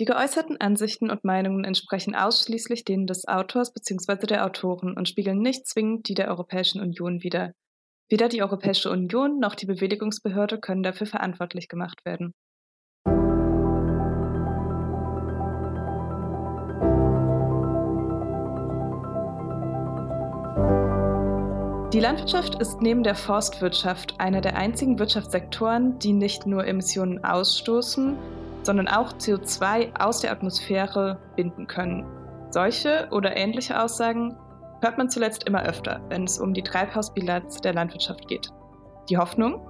Die geäußerten Ansichten und Meinungen entsprechen ausschließlich denen des Autors bzw. der Autoren und spiegeln nicht zwingend die der Europäischen Union wider. Weder die Europäische Union noch die Bewilligungsbehörde können dafür verantwortlich gemacht werden. Die Landwirtschaft ist neben der Forstwirtschaft einer der einzigen Wirtschaftssektoren, die nicht nur Emissionen ausstoßen, sondern auch CO2 aus der Atmosphäre binden können. Solche oder ähnliche Aussagen hört man zuletzt immer öfter, wenn es um die Treibhausbilanz der Landwirtschaft geht. Die Hoffnung?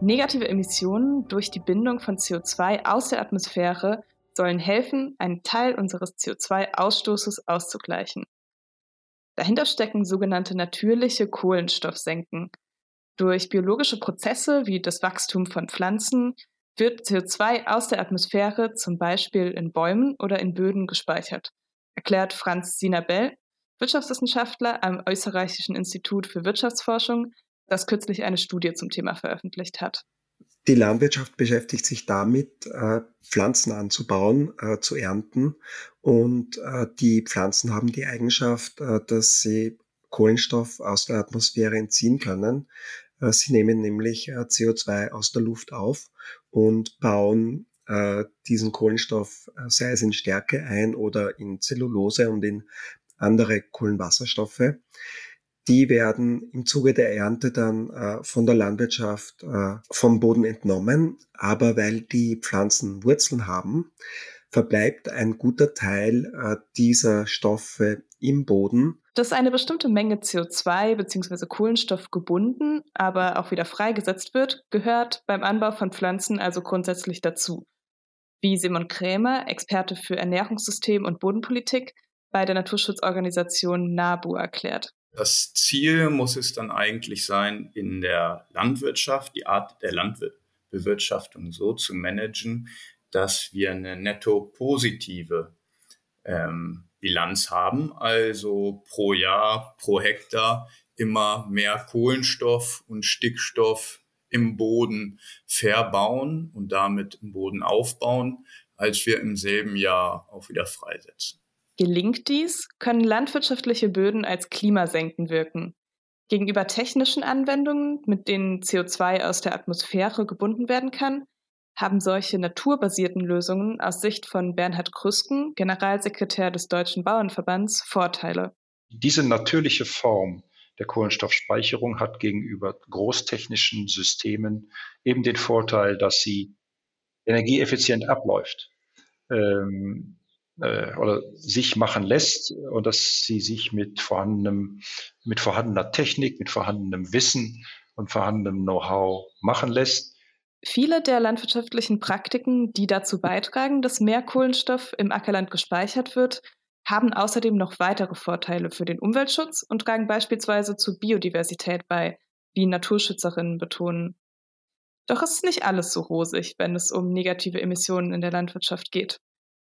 Negative Emissionen durch die Bindung von CO2 aus der Atmosphäre sollen helfen, einen Teil unseres CO2-Ausstoßes auszugleichen. Dahinter stecken sogenannte natürliche Kohlenstoffsenken. Durch biologische Prozesse wie das Wachstum von Pflanzen wird CO2 aus der Atmosphäre zum Beispiel in Bäumen oder in Böden gespeichert, erklärt Franz Sinabel, Wirtschaftswissenschaftler am Österreichischen Institut für Wirtschaftsforschung, das kürzlich eine Studie zum Thema veröffentlicht hat. Die Landwirtschaft beschäftigt sich damit, äh, Pflanzen anzubauen, äh, zu ernten. Und äh, die Pflanzen haben die Eigenschaft, dass sie Kohlenstoff aus der Atmosphäre entziehen können. Sie nehmen nämlich CO2 aus der Luft auf und bauen diesen Kohlenstoff, sei es in Stärke ein oder in Zellulose und in andere Kohlenwasserstoffe die werden im Zuge der Ernte dann äh, von der Landwirtschaft äh, vom Boden entnommen. Aber weil die Pflanzen Wurzeln haben, verbleibt ein guter Teil äh, dieser Stoffe im Boden. Dass eine bestimmte Menge CO2 bzw. Kohlenstoff gebunden, aber auch wieder freigesetzt wird, gehört beim Anbau von Pflanzen also grundsätzlich dazu. Wie Simon Krämer, Experte für Ernährungssystem und Bodenpolitik, bei der Naturschutzorganisation NABU erklärt. Das Ziel muss es dann eigentlich sein, in der Landwirtschaft, die Art der Landbewirtschaftung so zu managen, dass wir eine netto positive ähm, Bilanz haben, also pro Jahr, pro Hektar immer mehr Kohlenstoff und Stickstoff im Boden verbauen und damit im Boden aufbauen, als wir im selben Jahr auch wieder freisetzen. Gelingt dies, können landwirtschaftliche Böden als Klimasenken wirken. Gegenüber technischen Anwendungen, mit denen CO2 aus der Atmosphäre gebunden werden kann, haben solche naturbasierten Lösungen aus Sicht von Bernhard Krüsken, Generalsekretär des Deutschen Bauernverbands, Vorteile. Diese natürliche Form der Kohlenstoffspeicherung hat gegenüber großtechnischen Systemen eben den Vorteil, dass sie energieeffizient abläuft. Ähm, äh, oder sich machen lässt und dass sie sich mit vorhandenem, mit vorhandener Technik, mit vorhandenem Wissen und vorhandenem Know-how machen lässt. Viele der landwirtschaftlichen Praktiken, die dazu beitragen, dass mehr Kohlenstoff im Ackerland gespeichert wird, haben außerdem noch weitere Vorteile für den Umweltschutz und tragen beispielsweise zur Biodiversität bei, wie Naturschützerinnen betonen. Doch es ist nicht alles so rosig, wenn es um negative Emissionen in der Landwirtschaft geht.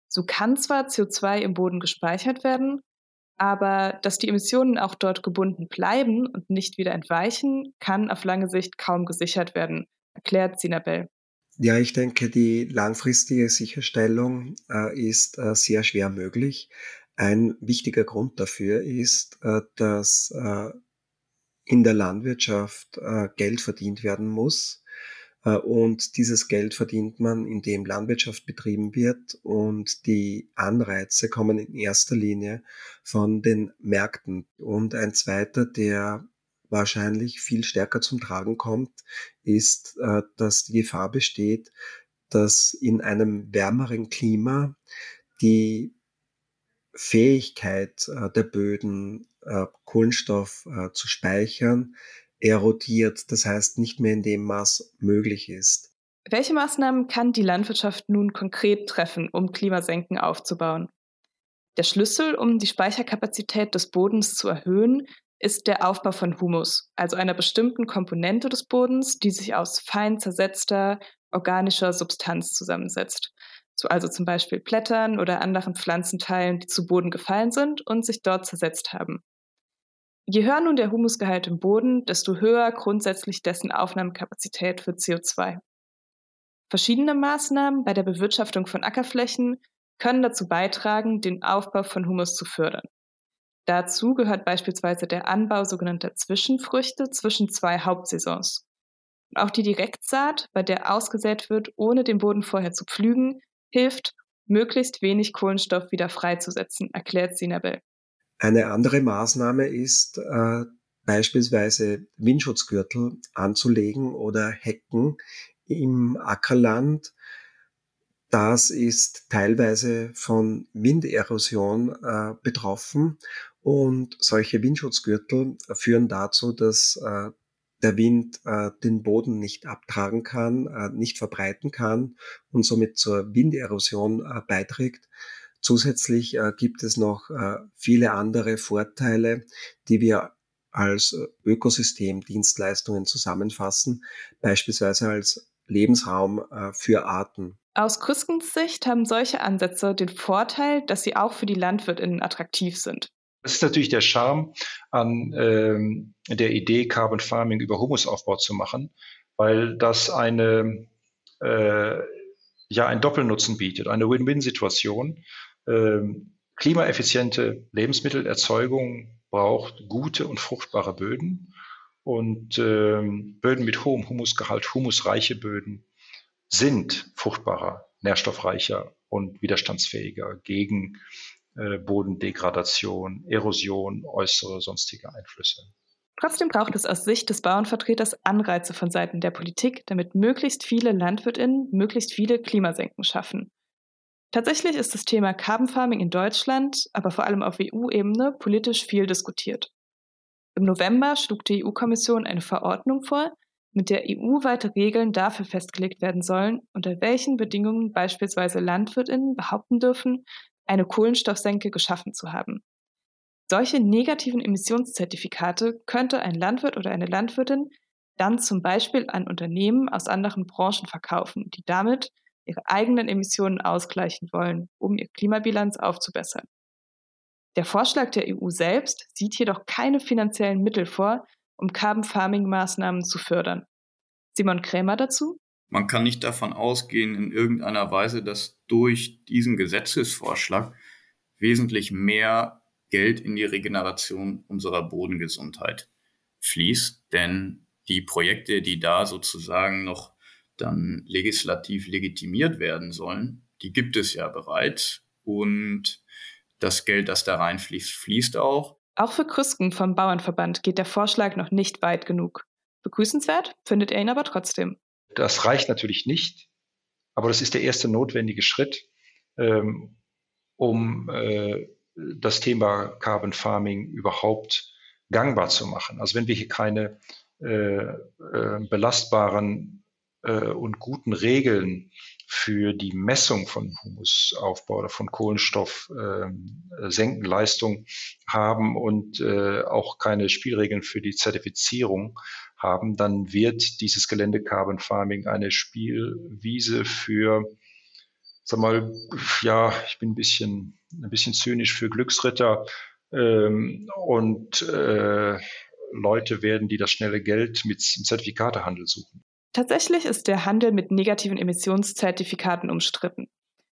So kann zwar CO2 im Boden gespeichert werden, aber dass die Emissionen auch dort gebunden bleiben und nicht wieder entweichen, kann auf lange Sicht kaum gesichert werden, erklärt Sinabel. Ja, ich denke, die langfristige Sicherstellung äh, ist äh, sehr schwer möglich. Ein wichtiger Grund dafür ist, äh, dass äh, in der Landwirtschaft äh, Geld verdient werden muss äh, und dieses Geld verdient man, indem Landwirtschaft betrieben wird und die Anreize kommen in erster Linie von den Märkten. Und ein zweiter, der wahrscheinlich viel stärker zum Tragen kommt, ist, äh, dass die Gefahr besteht, dass in einem wärmeren Klima die Fähigkeit äh, der Böden, Kohlenstoff zu speichern, erodiert, das heißt nicht mehr in dem Maß möglich ist. Welche Maßnahmen kann die Landwirtschaft nun konkret treffen, um Klimasenken aufzubauen? Der Schlüssel, um die Speicherkapazität des Bodens zu erhöhen, ist der Aufbau von Humus, also einer bestimmten Komponente des Bodens, die sich aus fein zersetzter organischer Substanz zusammensetzt. So also zum Beispiel Blättern oder anderen Pflanzenteilen, die zu Boden gefallen sind und sich dort zersetzt haben. Je höher nun der Humusgehalt im Boden, desto höher grundsätzlich dessen Aufnahmekapazität für CO2. Verschiedene Maßnahmen bei der Bewirtschaftung von Ackerflächen können dazu beitragen, den Aufbau von Humus zu fördern. Dazu gehört beispielsweise der Anbau sogenannter Zwischenfrüchte zwischen zwei Hauptsaisons. auch die Direktsaat, bei der ausgesät wird, ohne den Boden vorher zu pflügen, hilft, möglichst wenig Kohlenstoff wieder freizusetzen, erklärt Sinabel. Eine andere Maßnahme ist äh, beispielsweise Windschutzgürtel anzulegen oder Hecken im Ackerland. Das ist teilweise von Winderosion äh, betroffen und solche Windschutzgürtel führen dazu, dass äh, der Wind äh, den Boden nicht abtragen kann, äh, nicht verbreiten kann und somit zur Winderosion beiträgt. Zusätzlich gibt es noch viele andere Vorteile, die wir als Ökosystemdienstleistungen zusammenfassen, beispielsweise als Lebensraum für Arten. Aus Krüskens Sicht haben solche Ansätze den Vorteil, dass sie auch für die LandwirtInnen attraktiv sind. Das ist natürlich der Charme an ähm, der Idee, Carbon Farming über Humusaufbau zu machen, weil das eine, äh, ja, einen Doppelnutzen bietet, eine Win-Win-Situation. Ähm, klimaeffiziente Lebensmittelerzeugung braucht gute und fruchtbare Böden und ähm, Böden mit hohem Humusgehalt, humusreiche Böden sind fruchtbarer, nährstoffreicher und widerstandsfähiger gegen äh, Bodendegradation, Erosion, äußere sonstige Einflüsse. Trotzdem braucht es aus Sicht des Bauernvertreters Anreize von Seiten der Politik, damit möglichst viele LandwirtInnen möglichst viele Klimasenken schaffen. Tatsächlich ist das Thema Carbon Farming in Deutschland, aber vor allem auf EU-Ebene, politisch viel diskutiert. Im November schlug die EU-Kommission eine Verordnung vor, mit der EU-weite Regeln dafür festgelegt werden sollen, unter welchen Bedingungen beispielsweise LandwirtInnen behaupten dürfen, eine Kohlenstoffsenke geschaffen zu haben. Solche negativen Emissionszertifikate könnte ein Landwirt oder eine Landwirtin dann zum Beispiel an Unternehmen aus anderen Branchen verkaufen, die damit ihre eigenen Emissionen ausgleichen wollen, um ihre Klimabilanz aufzubessern. Der Vorschlag der EU selbst sieht jedoch keine finanziellen Mittel vor, um Carbon Farming Maßnahmen zu fördern. Simon Krämer dazu? Man kann nicht davon ausgehen in irgendeiner Weise, dass durch diesen Gesetzesvorschlag wesentlich mehr Geld in die Regeneration unserer Bodengesundheit fließt, denn die Projekte, die da sozusagen noch dann legislativ legitimiert werden sollen, die gibt es ja bereits und das Geld, das da reinfließt, fließt auch. Auch für Krüsken vom Bauernverband geht der Vorschlag noch nicht weit genug. Begrüßenswert findet er ihn aber trotzdem. Das reicht natürlich nicht, aber das ist der erste notwendige Schritt, ähm, um äh, das Thema Carbon Farming überhaupt gangbar zu machen. Also wenn wir hier keine äh, äh, belastbaren äh, und guten Regeln für die Messung von Humusaufbau oder von Kohlenstoffsenkenleistung ähm, haben und äh, auch keine Spielregeln für die Zertifizierung haben, dann wird dieses Gelände Carbon Farming eine Spielwiese für, sag mal, ja, ich bin ein bisschen, ein bisschen zynisch für Glücksritter ähm, und äh, Leute werden, die das schnelle Geld mit Zertifikatehandel suchen. Tatsächlich ist der Handel mit negativen Emissionszertifikaten umstritten.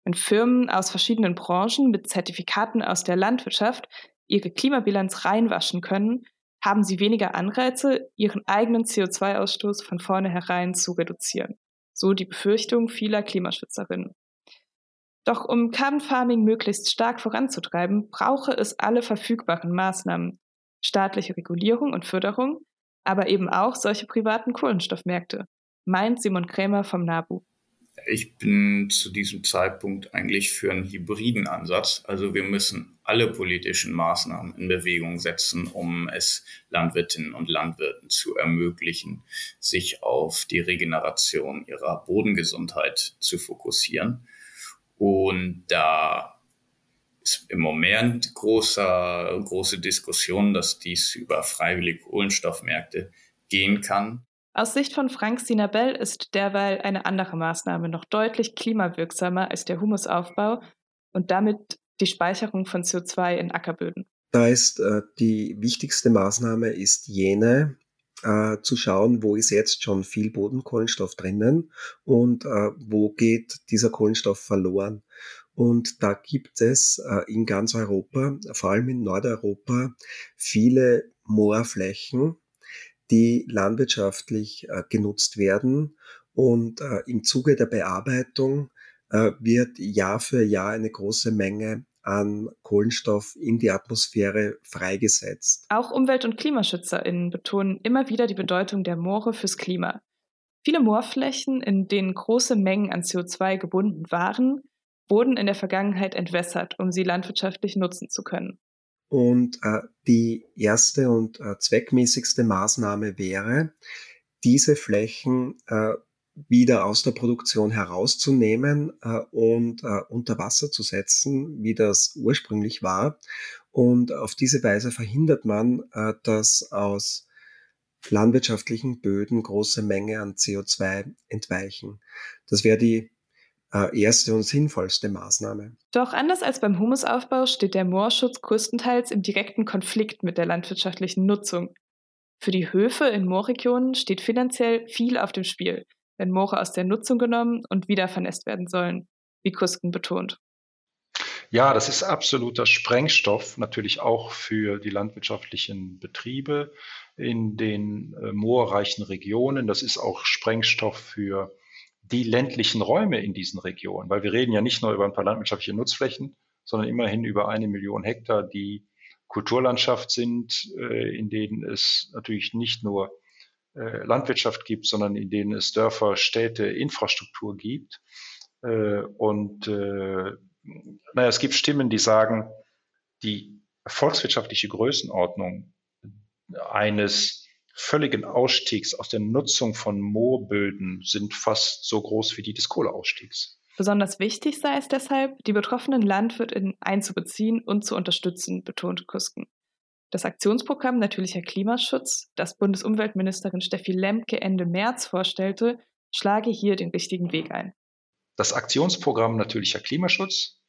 Wenn Firmen aus verschiedenen Branchen mit Zertifikaten aus der Landwirtschaft ihre Klimabilanz reinwaschen können, haben sie weniger Anreize, ihren eigenen CO2-Ausstoß von vornherein zu reduzieren. So die Befürchtung vieler Klimaschützerinnen. Doch um Carbon Farming möglichst stark voranzutreiben, brauche es alle verfügbaren Maßnahmen, staatliche Regulierung und Förderung, aber eben auch solche privaten Kohlenstoffmärkte, meint Simon Krämer vom NABU. Ich bin zu diesem Zeitpunkt eigentlich für einen hybriden Ansatz. Also wir müssen alle politischen Maßnahmen in Bewegung setzen, um es Landwirtinnen und Landwirten zu ermöglichen, sich auf die Regeneration ihrer Bodengesundheit zu fokussieren. Und da ist im Moment großer, große Diskussion, dass dies über freiwillige Kohlenstoffmärkte gehen kann. Aus Sicht von Frank Sinabel ist derweil eine andere Maßnahme noch deutlich klimawirksamer als der Humusaufbau und damit die Speicherung von CO2 in Ackerböden. Da ist äh, die wichtigste Maßnahme ist jene, äh, zu schauen, wo ist jetzt schon viel Bodenkohlenstoff drinnen und äh, wo geht dieser Kohlenstoff verloren. Und da gibt es in ganz Europa, vor allem in Nordeuropa, viele Moorflächen, die landwirtschaftlich äh, genutzt werden. Und äh, im Zuge der Bearbeitung wird Jahr für Jahr eine große Menge an Kohlenstoff in die Atmosphäre freigesetzt. Auch Umwelt- und KlimaschützerInnen betonen immer wieder die Bedeutung der Moore fürs Klima. Viele Moorflächen, in denen große Mengen an CO2 gebunden waren, wurden in der Vergangenheit entwässert, um sie landwirtschaftlich nutzen zu können. Und äh, die erste und äh, zweckmäßigste Maßnahme wäre, diese Flächen äh, wieder aus der Produktion herauszunehmen äh, und äh, unter Wasser zu setzen, wie das ursprünglich war. Und auf diese Weise verhindert man, äh, dass aus landwirtschaftlichen Böden große Menge an CO2 entweichen. Das wäre die erste und sinnvollste Maßnahme. Doch anders als beim Humusaufbau steht der Moorschutz größtenteils im direkten Konflikt mit der landwirtschaftlichen Nutzung. Für die Höfe in Moorregionen steht finanziell viel auf dem Spiel, wenn Moore aus der Nutzung genommen und wieder vernässt werden sollen, wie Kusken betont. Ja, das ist absoluter Sprengstoff, natürlich auch für die landwirtschaftlichen Betriebe in den äh, moorreichen Regionen. Das ist auch Sprengstoff für die ländlichen Räume in diesen Regionen, weil wir reden ja nicht nur über ein paar landwirtschaftliche Nutzflächen, sondern immerhin über eine Million Hektar, die Kulturlandschaft sind, äh, in denen es natürlich nicht nur äh, Landwirtschaft gibt, sondern in denen es Dörfer, Städte, Infrastruktur gibt. Äh, und naja, es gibt Stimmen, die sagen, die volkswirtschaftliche Größenordnung eines völligen Ausstiegs aus der Nutzung von Moorböden sind fast so groß wie die des Kohleausstiegs. Besonders wichtig sei es deshalb, die betroffenen LandwirtInnen einzubeziehen und zu unterstützen, betont Kusken. Das Aktionsprogramm Natürlicher Klimaschutz, das Bundesumweltministerin Steffi Lemke Ende März vorstellte, schlage hier den richtigen Weg ein. Das Aktionsprogramm Natürlicher Klimaschutz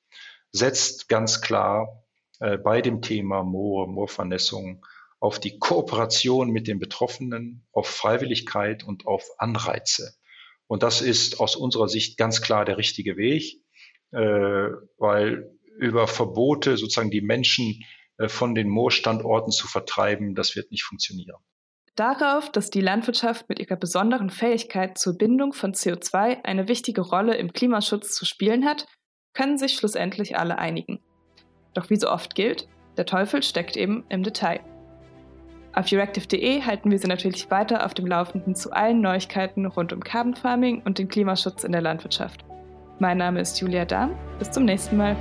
setzt ganz klar äh, bei dem Thema Moore, Moorvernässung auf die Kooperation mit den Betroffenen, auf Freiwilligkeit und auf Anreize. Und das ist aus unserer Sicht ganz klar der richtige Weg, äh, weil über Verbote sozusagen die Menschen äh, von den Moorstandorten zu vertreiben, das wird nicht funktionieren. Darauf, dass die Landwirtschaft mit ihrer besonderen Fähigkeit zur Bindung von CO2 eine wichtige Rolle im Klimaschutz zu spielen hat, können sich schlussendlich alle einigen. Doch wie so oft gilt, der Teufel steckt eben im Detail. Auf Euractiv.de halten wir Sie natürlich weiter auf dem Laufenden zu allen Neuigkeiten rund um Carbon Farming und den Klimaschutz in der Landwirtschaft. Mein Name ist Julia Dahm. Bis zum nächsten Mal.